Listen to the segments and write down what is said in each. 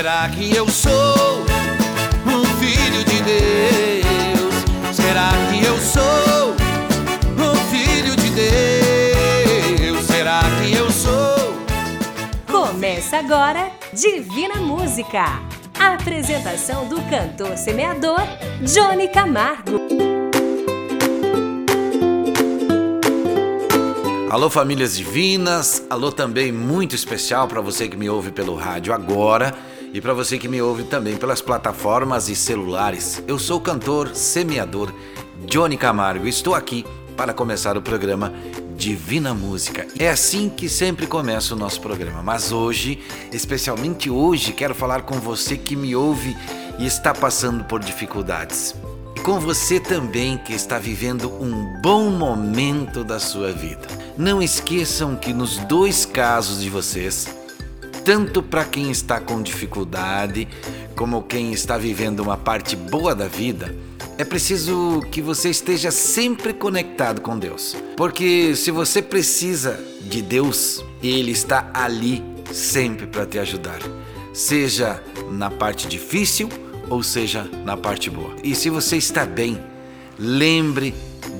Será que eu sou um filho de Deus? Será que eu sou um filho de Deus? Será que eu sou? Começa agora Divina Música. A apresentação do cantor semeador Johnny Camargo. Alô, famílias divinas. Alô, também muito especial para você que me ouve pelo rádio agora e para você que me ouve também pelas plataformas e celulares. Eu sou o cantor semeador Johnny Camargo. Estou aqui para começar o programa Divina Música. É assim que sempre começa o nosso programa, mas hoje, especialmente hoje, quero falar com você que me ouve e está passando por dificuldades. E com você também que está vivendo um bom momento da sua vida. Não esqueçam que nos dois casos de vocês, tanto para quem está com dificuldade, como quem está vivendo uma parte boa da vida, é preciso que você esteja sempre conectado com Deus. Porque se você precisa de Deus, Ele está ali sempre para te ajudar, seja na parte difícil ou seja na parte boa. E se você está bem, lembre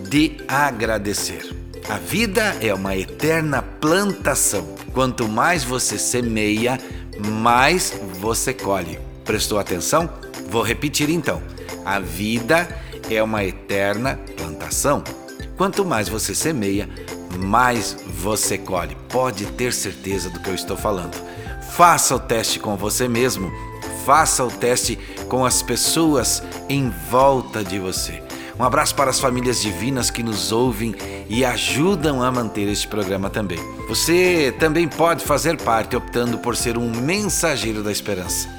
de agradecer. A vida é uma eterna plantação. Quanto mais você semeia, mais você colhe. Prestou atenção? Vou repetir então. A vida é uma eterna plantação. Quanto mais você semeia, mais você colhe. Pode ter certeza do que eu estou falando. Faça o teste com você mesmo. Faça o teste com as pessoas em volta de você. Um abraço para as famílias divinas que nos ouvem e ajudam a manter este programa também. Você também pode fazer parte optando por ser um mensageiro da esperança.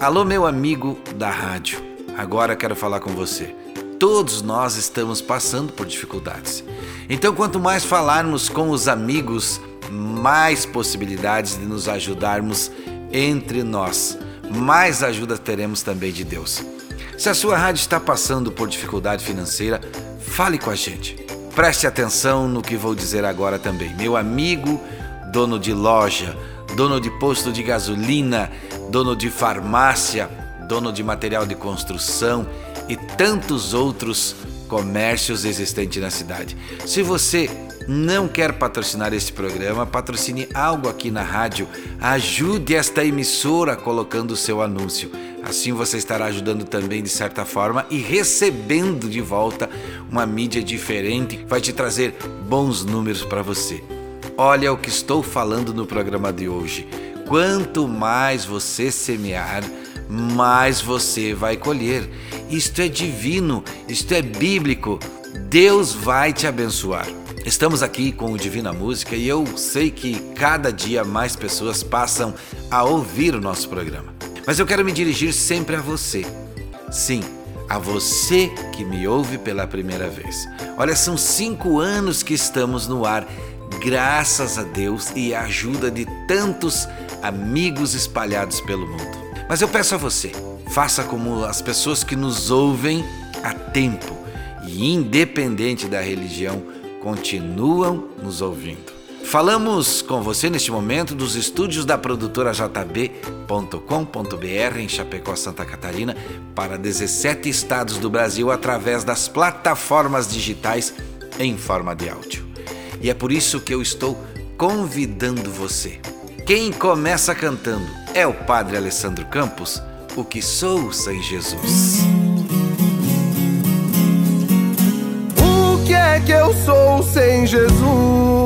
Alô, meu amigo da rádio. Agora quero falar com você. Todos nós estamos passando por dificuldades. Então, quanto mais falarmos com os amigos, mais possibilidades de nos ajudarmos entre nós. Mais ajuda teremos também de Deus. Se a sua rádio está passando por dificuldade financeira, fale com a gente. Preste atenção no que vou dizer agora também. Meu amigo, dono de loja, dono de posto de gasolina, dono de farmácia, dono de material de construção e tantos outros comércios existentes na cidade. Se você não quer patrocinar este programa, patrocine algo aqui na rádio. Ajude esta emissora colocando o seu anúncio. Assim você estará ajudando também de certa forma e recebendo de volta uma mídia diferente vai te trazer bons números para você. Olha o que estou falando no programa de hoje. Quanto mais você semear, mais você vai colher. Isto é divino, isto é bíblico. Deus vai te abençoar. Estamos aqui com o Divina Música e eu sei que cada dia mais pessoas passam a ouvir o nosso programa. Mas eu quero me dirigir sempre a você. Sim, a você que me ouve pela primeira vez. Olha, são cinco anos que estamos no ar, graças a Deus e a ajuda de tantos amigos espalhados pelo mundo. Mas eu peço a você, faça como as pessoas que nos ouvem há tempo e independente da religião continuam nos ouvindo. Falamos com você neste momento dos estúdios da produtora JB.com.br em Chapecó, Santa Catarina, para 17 estados do Brasil através das plataformas digitais em forma de áudio. E é por isso que eu estou convidando você. Quem começa cantando é o Padre Alessandro Campos, o que sou sem Jesus. é que eu sou sem Jesus?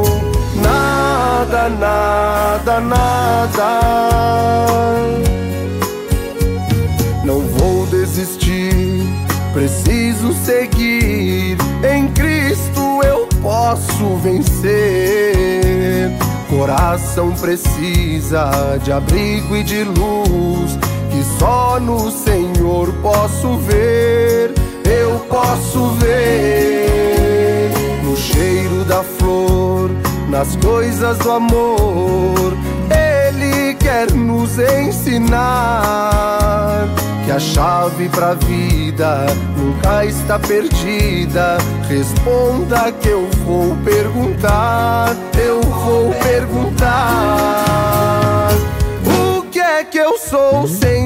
Nada, nada, nada. Não vou desistir, preciso seguir. Em Cristo eu posso vencer. Coração precisa de abrigo e de luz. Que só no Senhor posso ver, eu posso ver no cheiro da flor, nas coisas do amor. Ele quer nos ensinar que a chave pra vida nunca está perdida. Responda que eu vou perguntar, eu vou perguntar. O que é que eu sou sem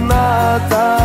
nada,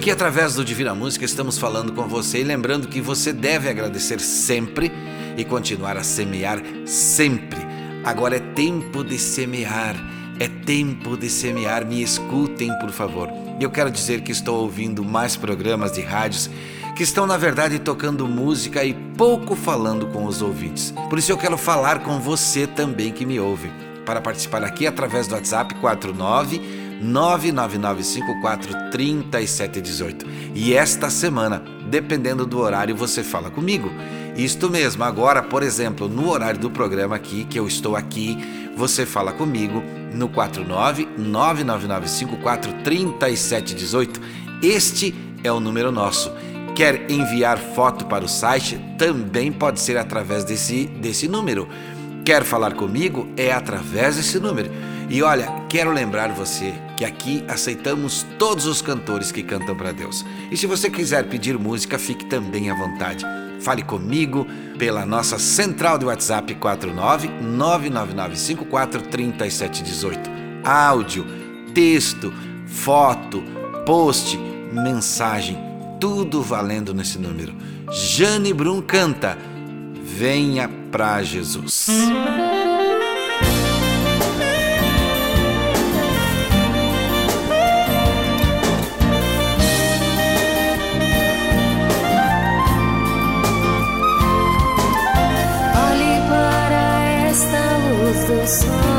Aqui através do Divina Música estamos falando com você e lembrando que você deve agradecer sempre e continuar a semear sempre. Agora é tempo de semear, é tempo de semear. Me escutem, por favor. Eu quero dizer que estou ouvindo mais programas de rádios que estão na verdade tocando música e pouco falando com os ouvintes. Por isso eu quero falar com você também que me ouve. Para participar aqui através do WhatsApp 49 999543718. E esta semana, dependendo do horário, você fala comigo. Isto mesmo, agora, por exemplo, no horário do programa aqui, que eu estou aqui, você fala comigo no 49 999543718. Este é o número nosso. Quer enviar foto para o site? Também pode ser através desse, desse número. Quer falar comigo? É através desse número. E olha, quero lembrar você que aqui aceitamos todos os cantores que cantam para Deus. E se você quiser pedir música, fique também à vontade. Fale comigo pela nossa central de WhatsApp 49 3718. Áudio, texto, foto, post, mensagem tudo valendo nesse número. Jane Brum canta Venha pra Jesus. Luz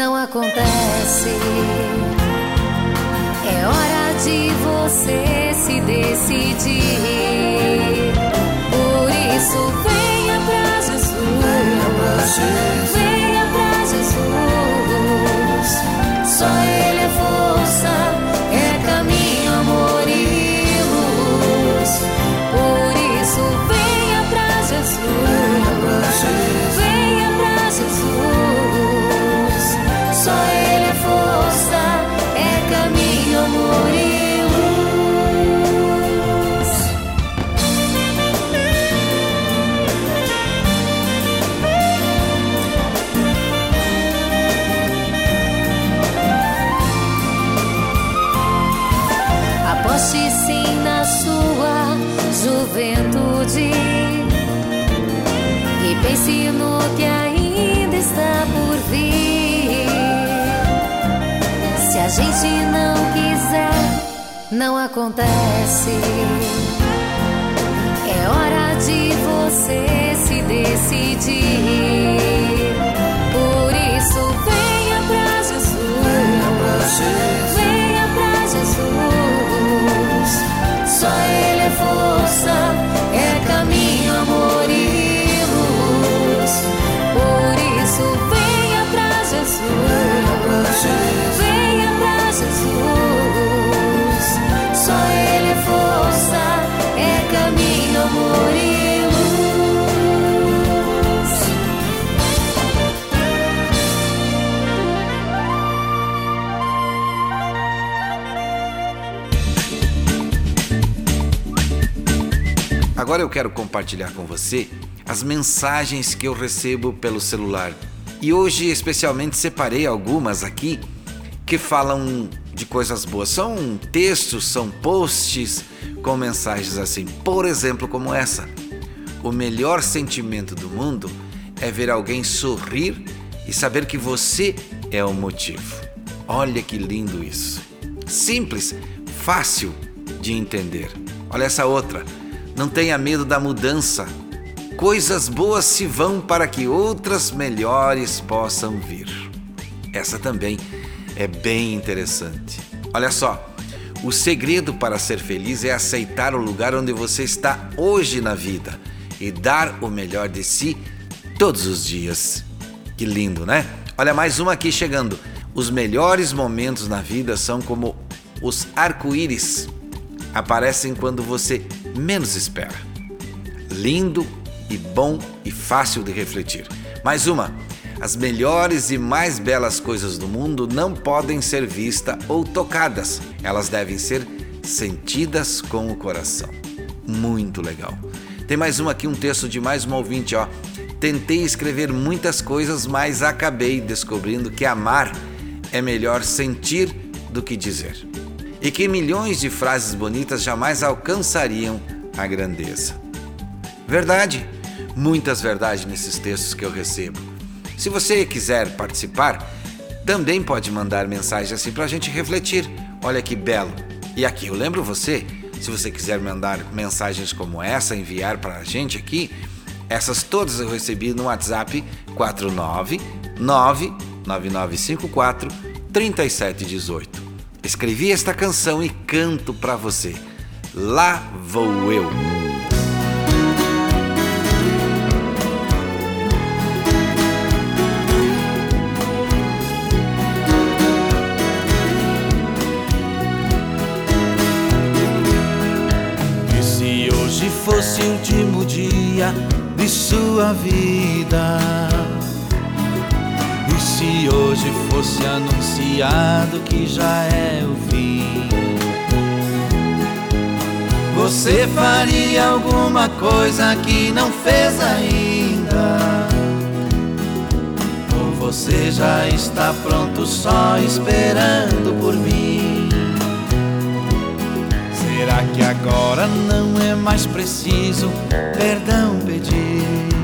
não acontece. É hora de você se decidir. Por isso, venha pra Jesus. Venha pra Jesus. Gente não quiser, não acontece. É hora de você se decidir. Por isso, venha pra Jesus. Venha pra Agora eu quero compartilhar com você as mensagens que eu recebo pelo celular. E hoje, especialmente, separei algumas aqui que falam de coisas boas. São textos, são posts com mensagens assim. Por exemplo, como essa: O melhor sentimento do mundo é ver alguém sorrir e saber que você é o motivo. Olha que lindo isso. Simples, fácil de entender. Olha essa outra. Não tenha medo da mudança. Coisas boas se vão para que outras melhores possam vir. Essa também é bem interessante. Olha só, o segredo para ser feliz é aceitar o lugar onde você está hoje na vida e dar o melhor de si todos os dias. Que lindo, né? Olha mais uma aqui chegando. Os melhores momentos na vida são como os arco-íris. Aparecem quando você menos espera. Lindo e bom e fácil de refletir. Mais uma. As melhores e mais belas coisas do mundo não podem ser vistas ou tocadas. Elas devem ser sentidas com o coração. Muito legal. Tem mais uma aqui, um texto de mais um ouvinte, ó. Tentei escrever muitas coisas, mas acabei descobrindo que amar é melhor sentir do que dizer. E que milhões de frases bonitas jamais alcançariam a grandeza. Verdade, muitas verdades nesses textos que eu recebo. Se você quiser participar, também pode mandar mensagem assim para a gente refletir. Olha que belo. E aqui eu lembro você, se você quiser mandar mensagens como essa, enviar para a gente aqui, essas todas eu recebi no WhatsApp 4999954 3718. Escrevi esta canção e canto para você. Lá vou eu. E se hoje fosse o último dia de sua vida? Se hoje fosse anunciado que já é o fim? Você faria alguma coisa que não fez ainda? Ou você já está pronto só esperando por mim? Será que agora não é mais preciso perdão pedir?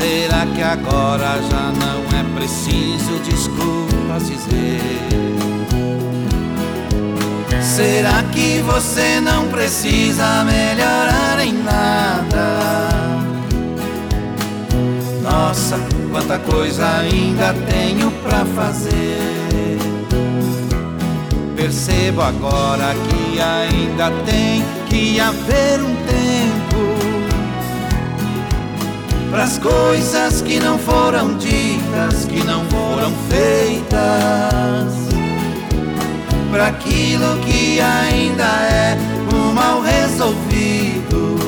Será que agora já não é preciso desculpas dizer? Será que você não precisa melhorar em nada? Nossa, quanta coisa ainda tenho pra fazer. Percebo agora que ainda tem que haver um tempo para as coisas que não foram ditas, que não foram feitas, para aquilo que ainda é o mal resolvido.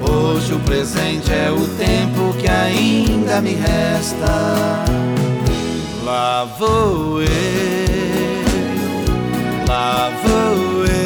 Hoje o presente é o tempo que ainda me resta. Lá vou eu, lá vou eu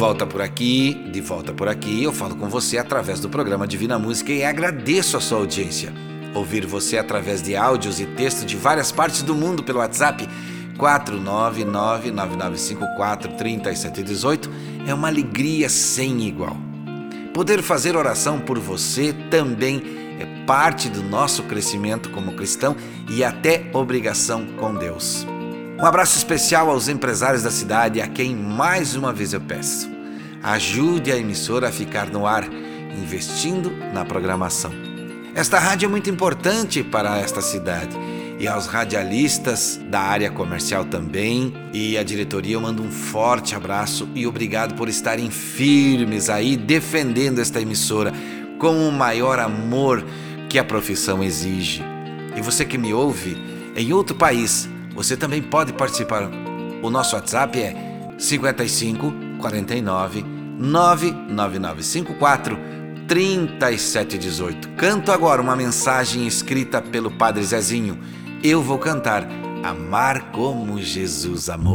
Volta por aqui, de volta por aqui, eu falo com você através do programa Divina Música e agradeço a sua audiência. Ouvir você através de áudios e texto de várias partes do mundo pelo WhatsApp 499-9954-3718 é uma alegria sem igual. Poder fazer oração por você também é parte do nosso crescimento como cristão e até obrigação com Deus. Um abraço especial aos empresários da cidade, a quem mais uma vez eu peço. Ajude a emissora a ficar no ar, investindo na programação. Esta rádio é muito importante para esta cidade e aos radialistas da área comercial também. E a diretoria eu mando um forte abraço e obrigado por estarem firmes aí defendendo esta emissora com o maior amor que a profissão exige. E você que me ouve em outro país, você também pode participar. O nosso WhatsApp é 55 49 99954 3718. Canto agora uma mensagem escrita pelo Padre Zezinho. Eu vou cantar Amar como Jesus amou.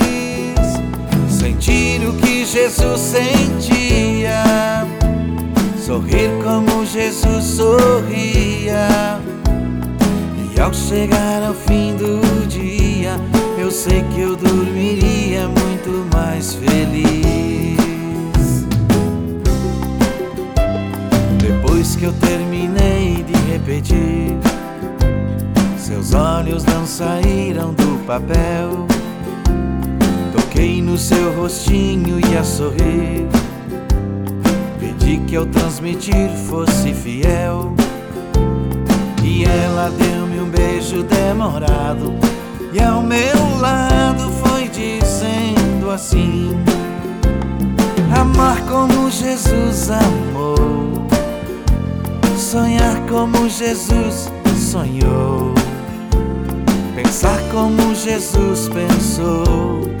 Sentir o que Jesus sentia, sorrir como Jesus sorria. E ao chegar ao fim do dia, eu sei que eu dormiria muito mais feliz. Depois que eu terminei de repetir, seus olhos não saíram do papel. Toquei no seu rostinho e a sorrir. Pedi que ao transmitir fosse fiel. E ela deu-me um beijo demorado. E ao meu lado foi dizendo assim: Amar como Jesus amou, sonhar como Jesus sonhou, pensar como Jesus pensou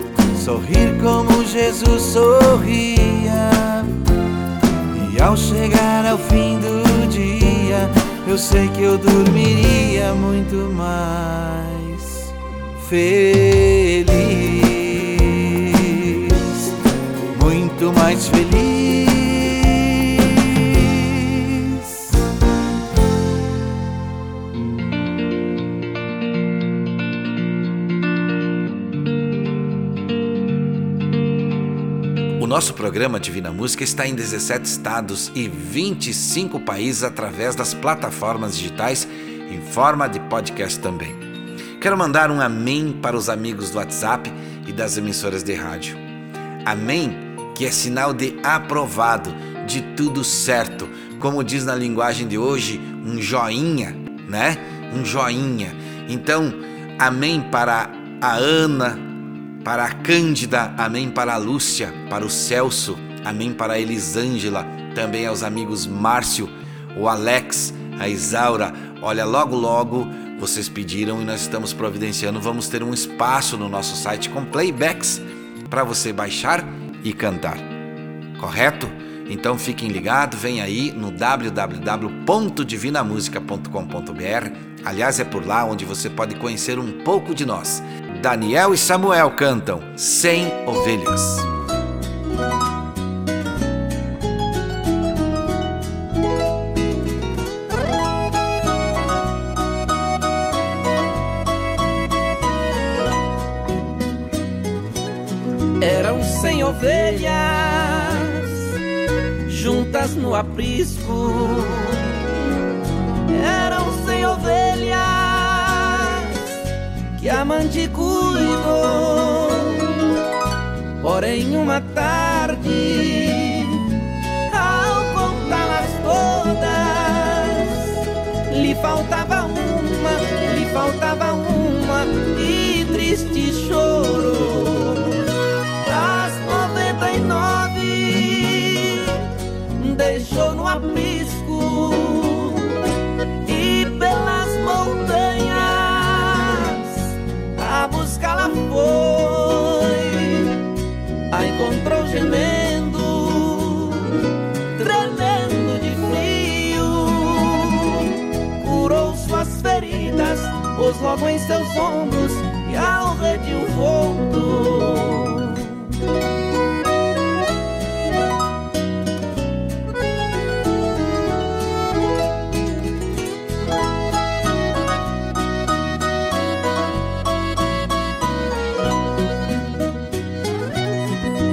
sorrir como Jesus sorria. E ao chegar ao fim do dia, eu sei que eu dormiria muito mais feliz, muito mais feliz. Nosso programa Divina Música está em 17 estados e 25 países através das plataformas digitais em forma de podcast também. Quero mandar um amém para os amigos do WhatsApp e das emissoras de rádio. Amém, que é sinal de aprovado, de tudo certo. Como diz na linguagem de hoje, um joinha, né? Um joinha. Então, amém para a Ana, para a Cândida, amém para a Lúcia, para o Celso, amém para a Elisângela, também aos amigos Márcio, o Alex, a Isaura. Olha, logo logo vocês pediram e nós estamos providenciando, vamos ter um espaço no nosso site com playbacks para você baixar e cantar. Correto? Então fiquem ligados, vem aí no www.divinamusica.com.br. Aliás, é por lá onde você pode conhecer um pouco de nós. Daniel e Samuel cantam Sem Ovelhas. Eram cem ovelhas juntas no aprisco. Eram cem ovelhas que a mãe cuidou. Porém, uma tarde, ao contá-las todas, lhe faltava uma, lhe faltava uma e triste choro. As noventa e nove deixou no aprisco logo em seus ombros e ao redil voltou.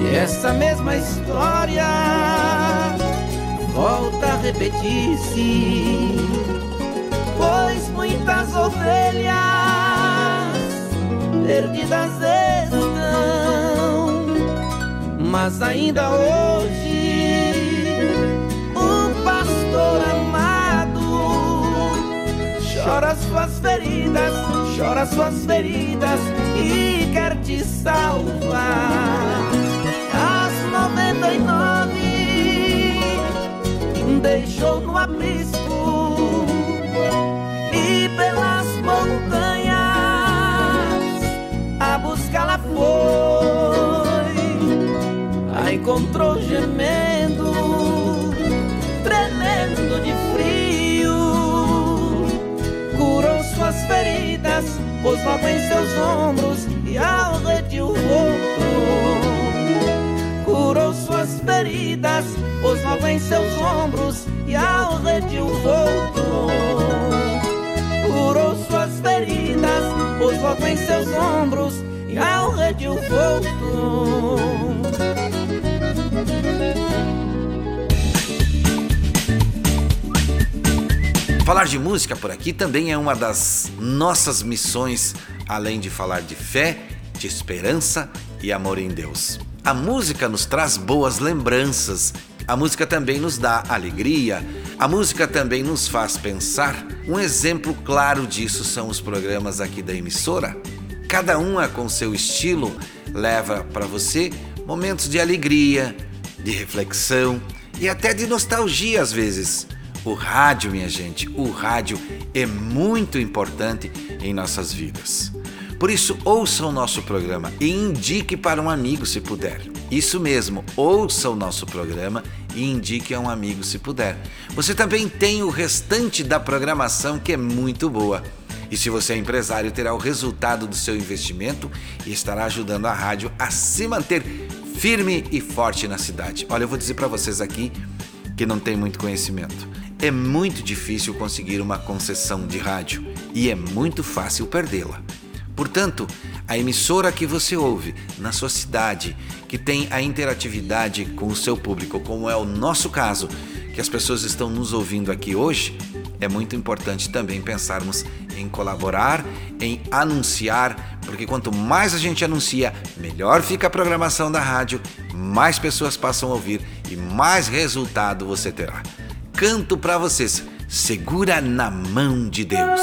E essa mesma história volta a repetisse, pois muitas ovelhas perdidas estão, mas ainda hoje o pastor amado chora suas feridas, chora suas feridas e quer te salvar. As noventa e nove deixou no aprisco montanhas a buscá-la foi. A encontrou gemendo, tremendo de frio, curou suas feridas, pôs logo em seus ombros e ao redil voltou. Curou suas feridas pôs logo em seus ombros e ao redil voltou. Pôs logo em seus ombros e ao redil voltou. Falar de música por aqui também é uma das nossas missões, além de falar de fé, de esperança e amor em Deus. A música nos traz boas lembranças a música também nos dá alegria, a música também nos faz pensar. Um exemplo claro disso são os programas aqui da emissora. Cada uma com seu estilo leva para você momentos de alegria, de reflexão e até de nostalgia às vezes. O rádio, minha gente, o rádio é muito importante em nossas vidas. Por isso, ouça o nosso programa e indique para um amigo se puder. Isso mesmo, ouça o nosso programa e indique a um amigo se puder. Você também tem o restante da programação que é muito boa. E se você é empresário, terá o resultado do seu investimento e estará ajudando a rádio a se manter firme e forte na cidade. Olha, eu vou dizer para vocês aqui que não tem muito conhecimento. É muito difícil conseguir uma concessão de rádio e é muito fácil perdê-la. Portanto, a emissora que você ouve na sua cidade, que tem a interatividade com o seu público, como é o nosso caso, que as pessoas estão nos ouvindo aqui hoje, é muito importante também pensarmos em colaborar, em anunciar, porque quanto mais a gente anuncia, melhor fica a programação da rádio, mais pessoas passam a ouvir e mais resultado você terá. Canto para vocês, segura na mão de Deus.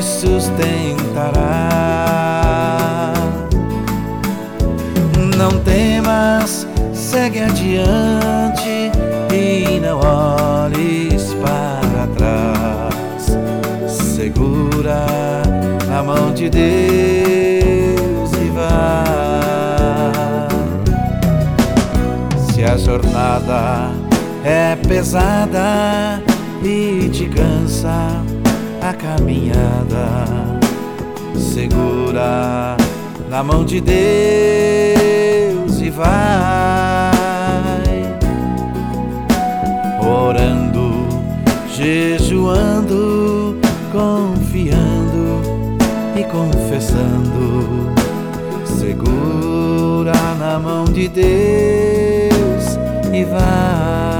te sustentará. Não temas, segue adiante e não olhes para trás, segura na mão de Deus se a jornada é pesada e te cansa a caminhada, segura na mão de Deus e vai orando, jejuando, confiando e confessando segura na mão de Deus e vai.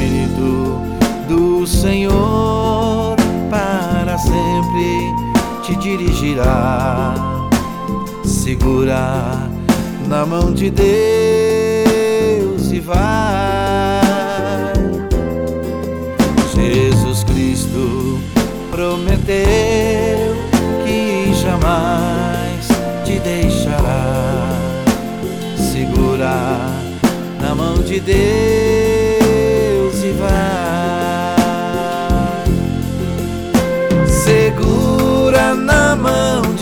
Espírito do Senhor para sempre te dirigirá. Segura na mão de Deus e vai. Jesus Cristo prometeu que jamais te deixará. Segura na mão de Deus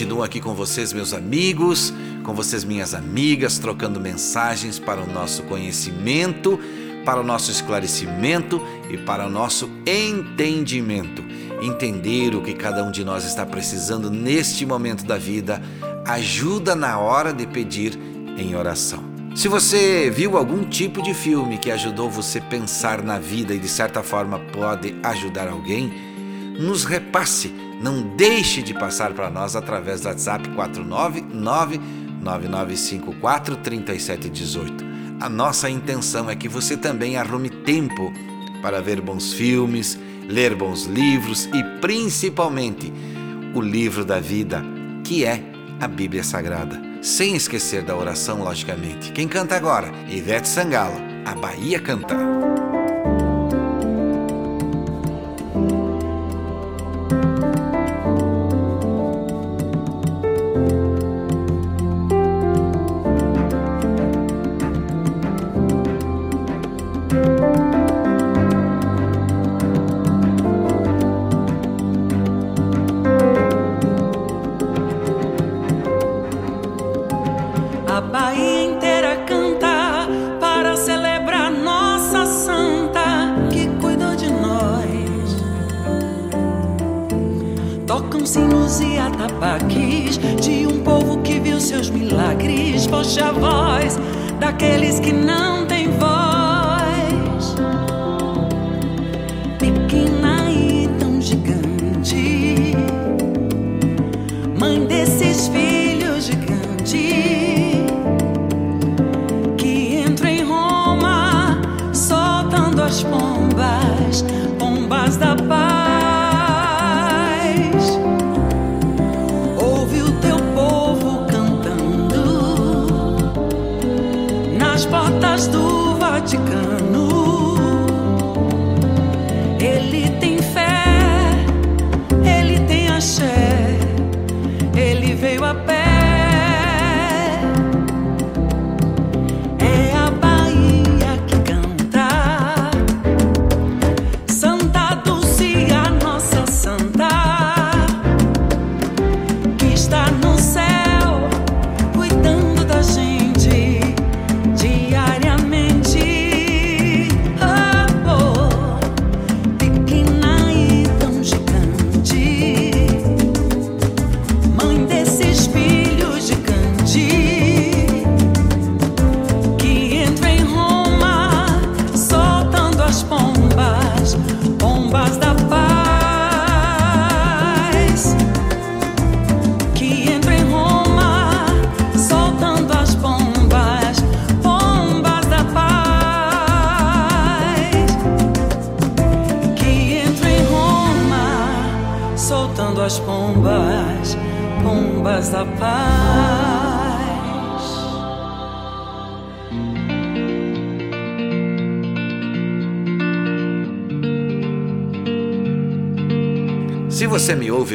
Continuo aqui com vocês, meus amigos, com vocês, minhas amigas, trocando mensagens para o nosso conhecimento, para o nosso esclarecimento e para o nosso entendimento. Entender o que cada um de nós está precisando neste momento da vida ajuda na hora de pedir em oração. Se você viu algum tipo de filme que ajudou você pensar na vida e de certa forma pode ajudar alguém, nos repasse, não deixe de passar para nós através do WhatsApp 499-9954-3718. A nossa intenção é que você também arrume tempo para ver bons filmes, ler bons livros e principalmente o livro da vida, que é a Bíblia Sagrada. Sem esquecer da oração, logicamente. Quem canta agora? Ivete Sangalo, a Bahia Cantar.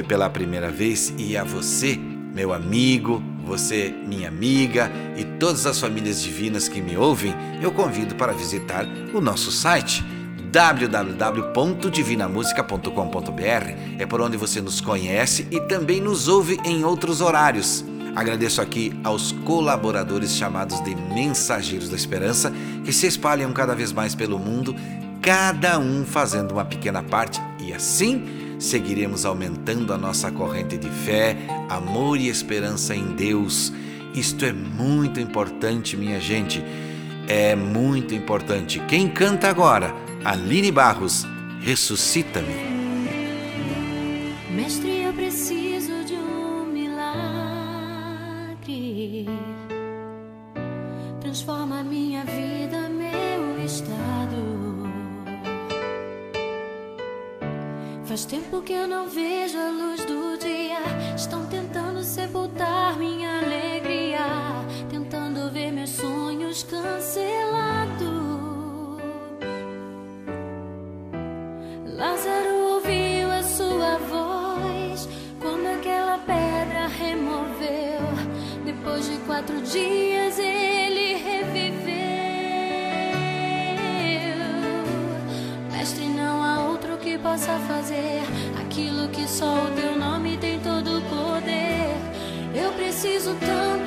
Pela primeira vez e a você, meu amigo, você, minha amiga e todas as famílias divinas que me ouvem, eu convido para visitar o nosso site www.divinamusica.com.br. É por onde você nos conhece e também nos ouve em outros horários. Agradeço aqui aos colaboradores chamados de Mensageiros da Esperança, que se espalham cada vez mais pelo mundo, cada um fazendo uma pequena parte e assim seguiremos aumentando a nossa corrente de fé, amor e esperança em Deus. Isto é muito importante, minha gente. É muito importante. Quem canta agora? Aline Barros, Ressuscita-me. Eu não vejo a luz do dia. Estão tentando sepultar minha alegria, tentando ver meus sonhos cancelados. Lázaro ouviu a sua voz quando aquela pedra removeu. Depois de quatro dias ele reviveu. Mestre, não há outro que possa fazer só o teu nome tem todo o poder. Eu preciso tanto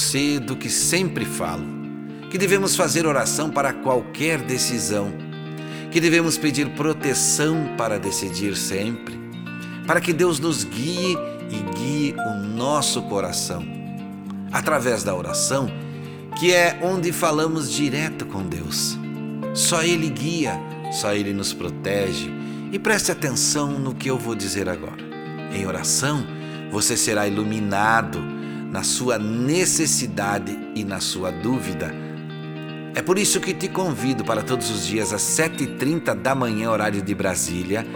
você do que sempre falo: que devemos fazer oração para qualquer decisão, que devemos pedir proteção para decidir sempre, para que Deus nos guie e guie o nosso coração. Através da oração, que é onde falamos direto com Deus. Só Ele guia, só Ele nos protege. E preste atenção no que eu vou dizer agora. Em oração, você será iluminado na sua necessidade e na sua dúvida. É por isso que te convido para todos os dias às 7h30 da manhã, horário de Brasília,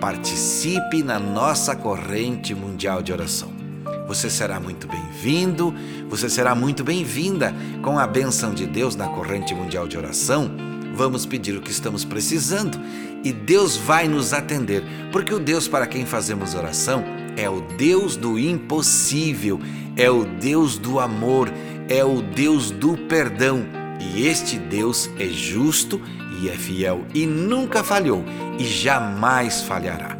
participe na nossa corrente mundial de oração. Você será muito bem-vindo, você será muito bem-vinda com a benção de Deus na corrente mundial de oração. Vamos pedir o que estamos precisando e Deus vai nos atender, porque o Deus para quem fazemos oração é o Deus do impossível, é o Deus do amor, é o Deus do perdão. E este Deus é justo e é fiel e nunca falhou e jamais falhará.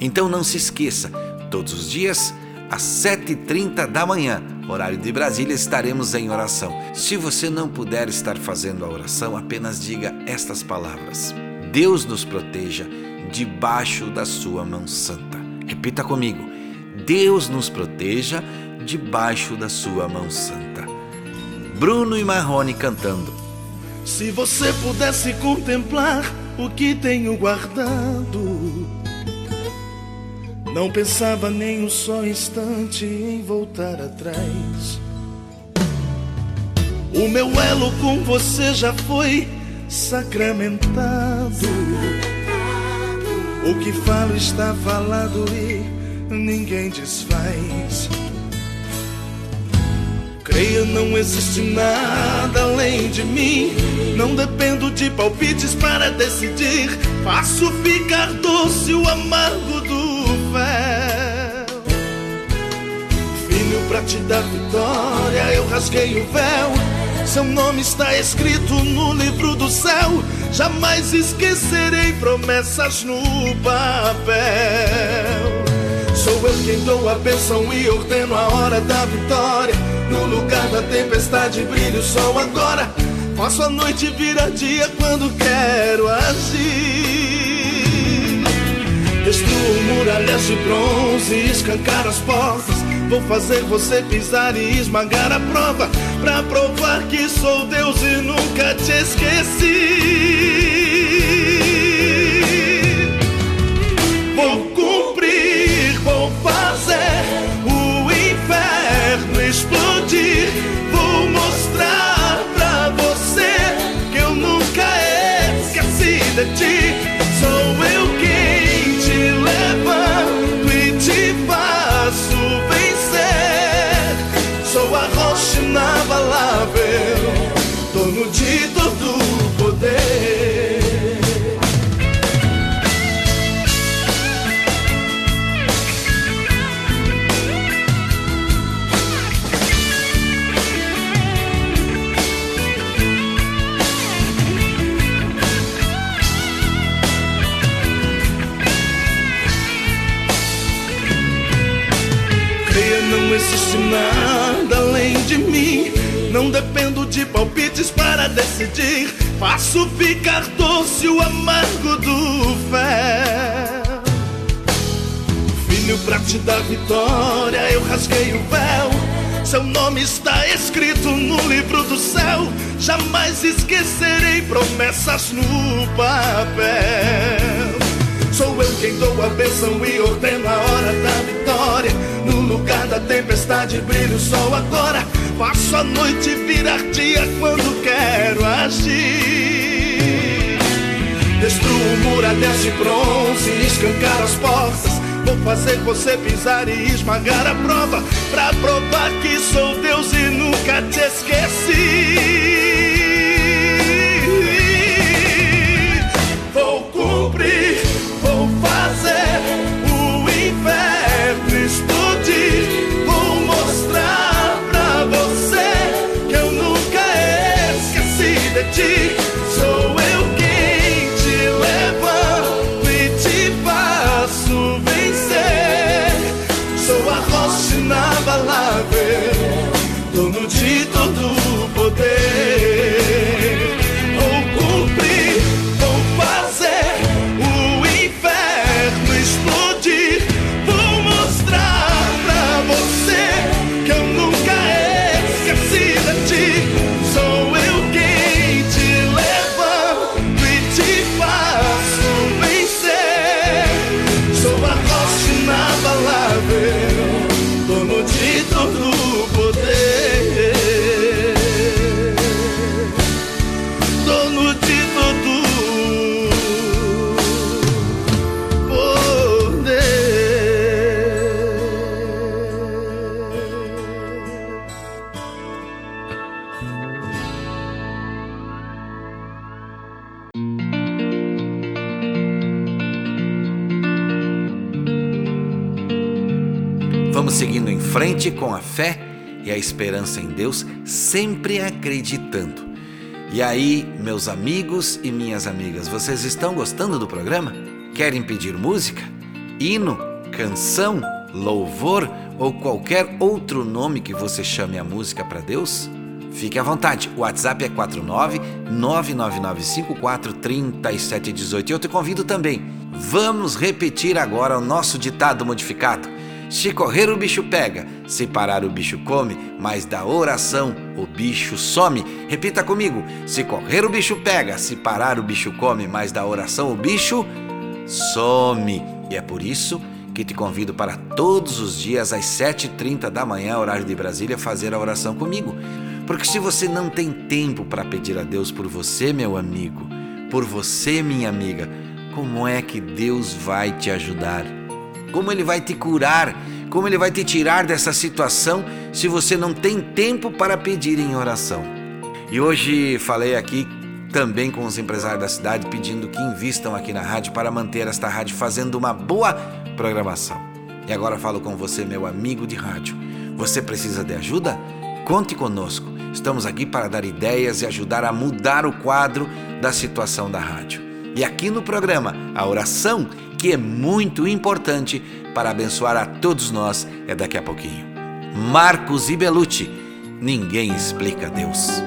Então não se esqueça, todos os dias, às 7h30 da manhã, horário de Brasília, estaremos em oração. Se você não puder estar fazendo a oração, apenas diga estas palavras: Deus nos proteja debaixo da sua mão santa. Repita comigo: Deus nos proteja debaixo da sua mão santa. Bruno e Marrone cantando. Se você pudesse contemplar o que tenho guardado, não pensava nem um só instante em voltar atrás. O meu elo com você já foi sacramentado. O que falo está falado e ninguém desfaz. Creia, não existe nada além de mim. Não dependo de palpites para decidir. Faço ficar doce o amargo do véu. Filho, pra te dar vitória, eu rasguei o véu. Seu nome está escrito no livro do céu. Jamais esquecerei promessas no papel. Sou eu quem dou a bênção e ordeno a hora da vitória. No lugar da tempestade brilha o sol agora. Faço a noite virar dia quando quero agir. Destruo muralhas de bronze escancar as portas. Vou fazer você pisar e esmagar a prova. Pra provar que sou Deus e nunca te esqueci. Palpites para decidir. Faço ficar doce o amargo do fel. Filho, pra te dar vitória, eu rasguei o véu. Seu nome está escrito no livro do céu. Jamais esquecerei promessas no papel. Sou eu quem dou a bênção e ordeno a hora da vitória. No lugar da tempestade brilha o sol agora. Faço a noite virar dia quando quero agir. Destruo muralhas de bronze escancar as portas. Vou fazer você pisar e esmagar a prova. Pra provar que sou Deus e nunca te esqueci. A esperança em Deus, sempre acreditando. E aí, meus amigos e minhas amigas, vocês estão gostando do programa? Querem pedir música? Hino? Canção? Louvor? Ou qualquer outro nome que você chame a música para Deus? Fique à vontade. O WhatsApp é 49 3718 e eu te convido também. Vamos repetir agora o nosso ditado modificado. Se correr o bicho pega, se parar o bicho come, mas da oração o bicho some. Repita comigo. Se correr o bicho pega, se parar o bicho come, mas da oração o bicho some. E é por isso que te convido para todos os dias às 7h30 da manhã, horário de Brasília, fazer a oração comigo. Porque se você não tem tempo para pedir a Deus por você, meu amigo, por você, minha amiga, como é que Deus vai te ajudar? Como Ele vai te curar? Como Ele vai te tirar dessa situação se você não tem tempo para pedir em oração? E hoje falei aqui também com os empresários da cidade pedindo que invistam aqui na rádio para manter esta rádio fazendo uma boa programação. E agora falo com você, meu amigo de rádio. Você precisa de ajuda? Conte conosco. Estamos aqui para dar ideias e ajudar a mudar o quadro da situação da rádio. E aqui no programa, a oração, que é muito importante para abençoar a todos nós, é daqui a pouquinho. Marcos e Belucci, ninguém explica Deus.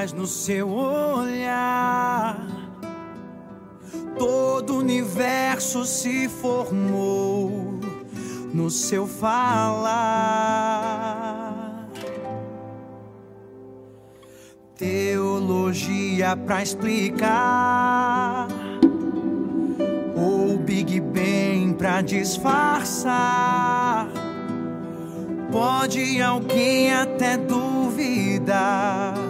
Faz no seu olhar. Todo o universo se formou no seu falar. Teologia pra explicar ou Big Bang pra disfarçar. Pode alguém até duvidar.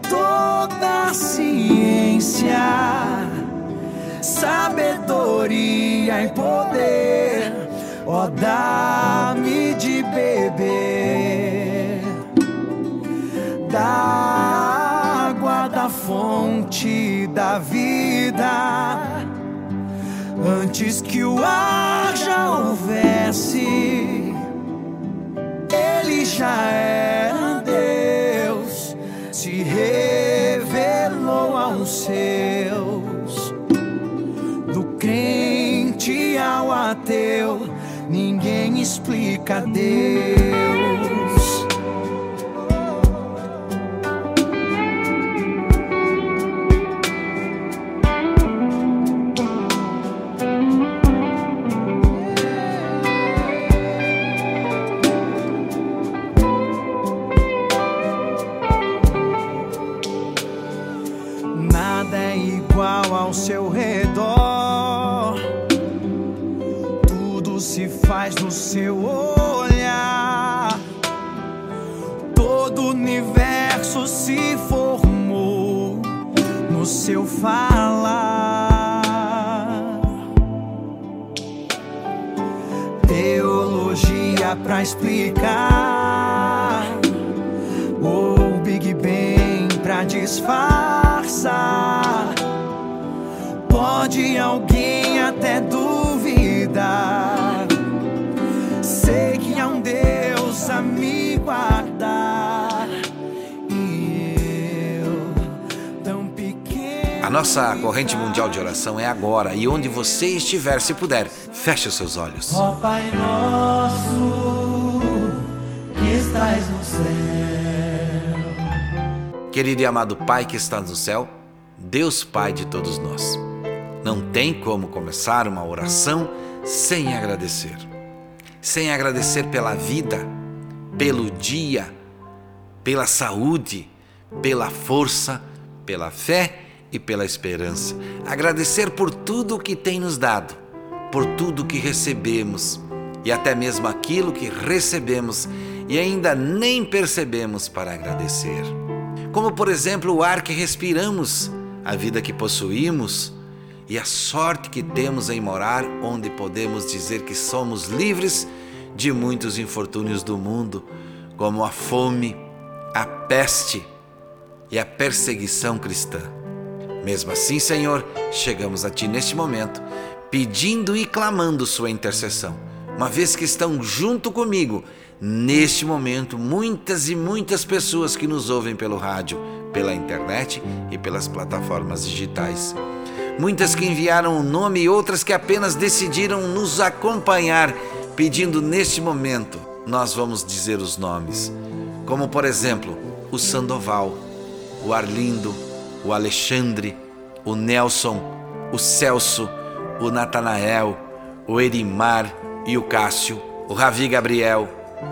toda ciência, sabedoria e poder, ó, dá-me de beber da água da fonte da vida. Antes que o ar já houvesse, ele já era seus. Do crente ao ateu, ninguém explica Deus. No seu olhar. Todo o universo se formou no seu falar. Teologia pra explicar. Ou Big Bang pra disfarçar. Pode alguém nossa corrente mundial de oração é agora e onde você estiver, se puder, feche os seus olhos. Ó Pai nosso que estás no céu, Querido e amado Pai que está no céu, Deus Pai de todos nós. Não tem como começar uma oração sem agradecer. Sem agradecer pela vida, pelo dia, pela saúde, pela força, pela fé e pela esperança. Agradecer por tudo o que tem nos dado, por tudo que recebemos e até mesmo aquilo que recebemos e ainda nem percebemos para agradecer. Como, por exemplo, o ar que respiramos, a vida que possuímos e a sorte que temos em morar onde podemos dizer que somos livres de muitos infortúnios do mundo, como a fome, a peste e a perseguição cristã. Mesmo assim, Senhor, chegamos a Ti neste momento, pedindo e clamando Sua intercessão, uma vez que estão junto comigo, neste momento, muitas e muitas pessoas que nos ouvem pelo rádio, pela internet e pelas plataformas digitais. Muitas que enviaram o nome e outras que apenas decidiram nos acompanhar, pedindo neste momento, nós vamos dizer os nomes, como por exemplo, o Sandoval, o Arlindo, o Alexandre, o Nelson, o Celso, o Natanael, o Erimar e o Cássio, o Ravi Gabriel,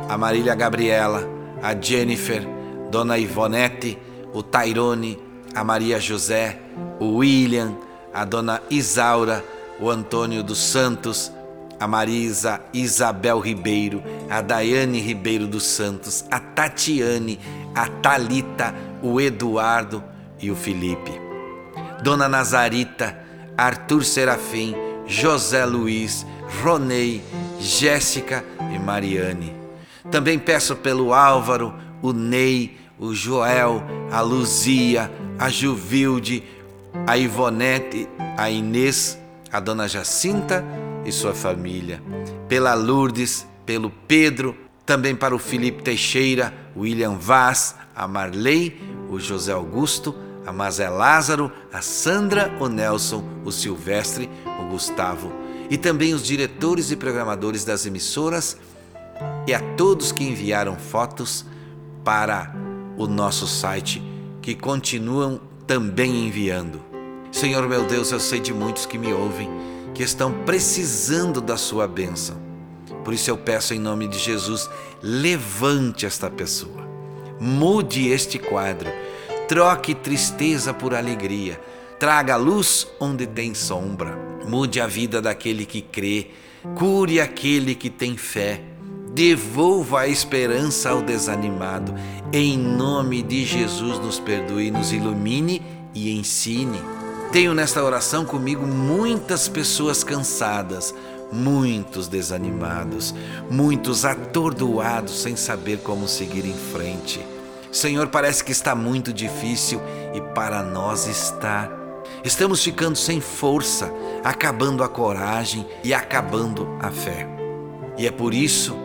a Marília Gabriela, a Jennifer, Dona Ivonete, o Tairone, a Maria José, o William, a Dona Isaura, o Antônio dos Santos, a Marisa Isabel Ribeiro, a Daiane Ribeiro dos Santos, a Tatiane, a Talita, o Eduardo e o Felipe. Dona Nazarita, Arthur Serafim, José Luiz, Ronei, Jéssica e Mariane. Também peço pelo Álvaro, o Ney, o Joel, a Luzia, a Juvilde, a Ivonete, a Inês, a Dona Jacinta e sua família. Pela Lourdes, pelo Pedro, também para o Felipe Teixeira, o William Vaz, a Marley, o José Augusto, a Mazé Lázaro, a Sandra, o Nelson, o Silvestre, o Gustavo e também os diretores e programadores das emissoras e a todos que enviaram fotos para o nosso site, que continuam também enviando. Senhor meu Deus, eu sei de muitos que me ouvem que estão precisando da sua bênção. Por isso eu peço em nome de Jesus, levante esta pessoa, mude este quadro, troque tristeza por alegria, traga luz onde tem sombra, mude a vida daquele que crê, cure aquele que tem fé, devolva a esperança ao desanimado. Em nome de Jesus, nos perdoe, nos ilumine e ensine. Tenho nesta oração comigo muitas pessoas cansadas, muitos desanimados, muitos atordoados sem saber como seguir em frente. Senhor, parece que está muito difícil e para nós está. Estamos ficando sem força, acabando a coragem e acabando a fé. E é por isso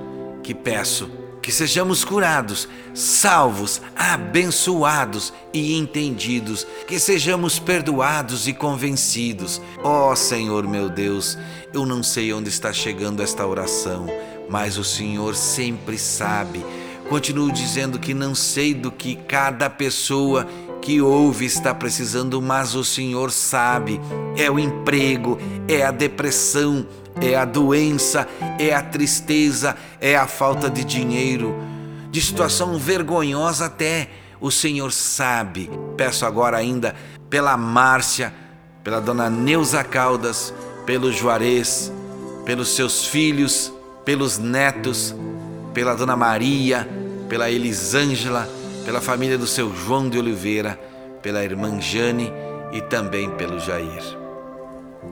que peço que sejamos curados, salvos, abençoados e entendidos, que sejamos perdoados e convencidos. Ó oh, Senhor meu Deus, eu não sei onde está chegando esta oração, mas o Senhor sempre sabe. Continuo dizendo que não sei do que cada pessoa que ouve está precisando, mas o Senhor sabe. É o emprego, é a depressão, é a doença, é a tristeza, é a falta de dinheiro, de situação vergonhosa até. O Senhor sabe. Peço agora ainda pela Márcia, pela dona Neuza Caldas, pelo Juarez, pelos seus filhos, pelos netos, pela dona Maria, pela Elisângela, pela família do seu João de Oliveira, pela irmã Jane e também pelo Jair.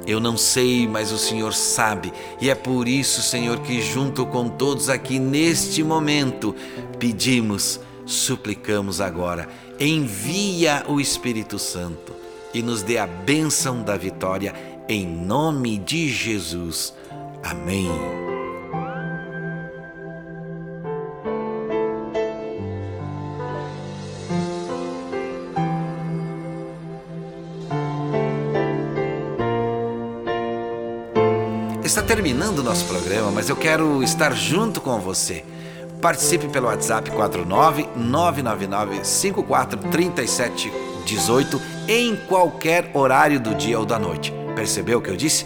Eu não sei, mas o Senhor sabe, e é por isso, Senhor, que junto com todos aqui neste momento pedimos, suplicamos agora, envia o Espírito Santo e nos dê a bênção da vitória em nome de Jesus. Amém. Terminando nosso programa, mas eu quero estar junto com você. Participe pelo WhatsApp 49999543718 em qualquer horário do dia ou da noite. Percebeu o que eu disse?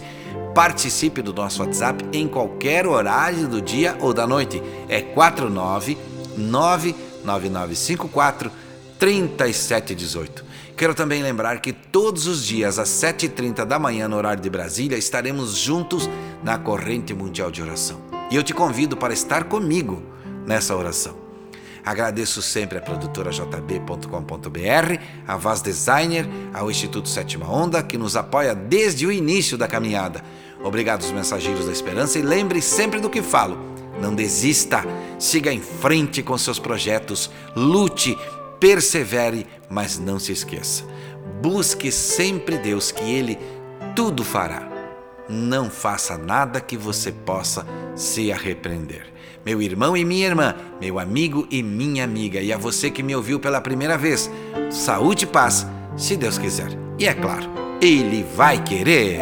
Participe do nosso WhatsApp em qualquer horário do dia ou da noite. É 49999543718. Quero também lembrar que todos os dias às 7h30 da manhã no horário de Brasília estaremos juntos na corrente mundial de oração. E eu te convido para estar comigo nessa oração. Agradeço sempre a produtora jb.com.br, a Vaz Designer, ao Instituto Sétima Onda, que nos apoia desde o início da caminhada. Obrigado aos mensageiros da esperança e lembre sempre do que falo. Não desista, siga em frente com seus projetos, lute, persevere, mas não se esqueça. Busque sempre Deus, que Ele tudo fará. Não faça nada que você possa se arrepender meu irmão e minha irmã, meu amigo e minha amiga, e a você que me ouviu pela primeira vez. Saúde e paz, se Deus quiser. E é claro, Ele vai querer.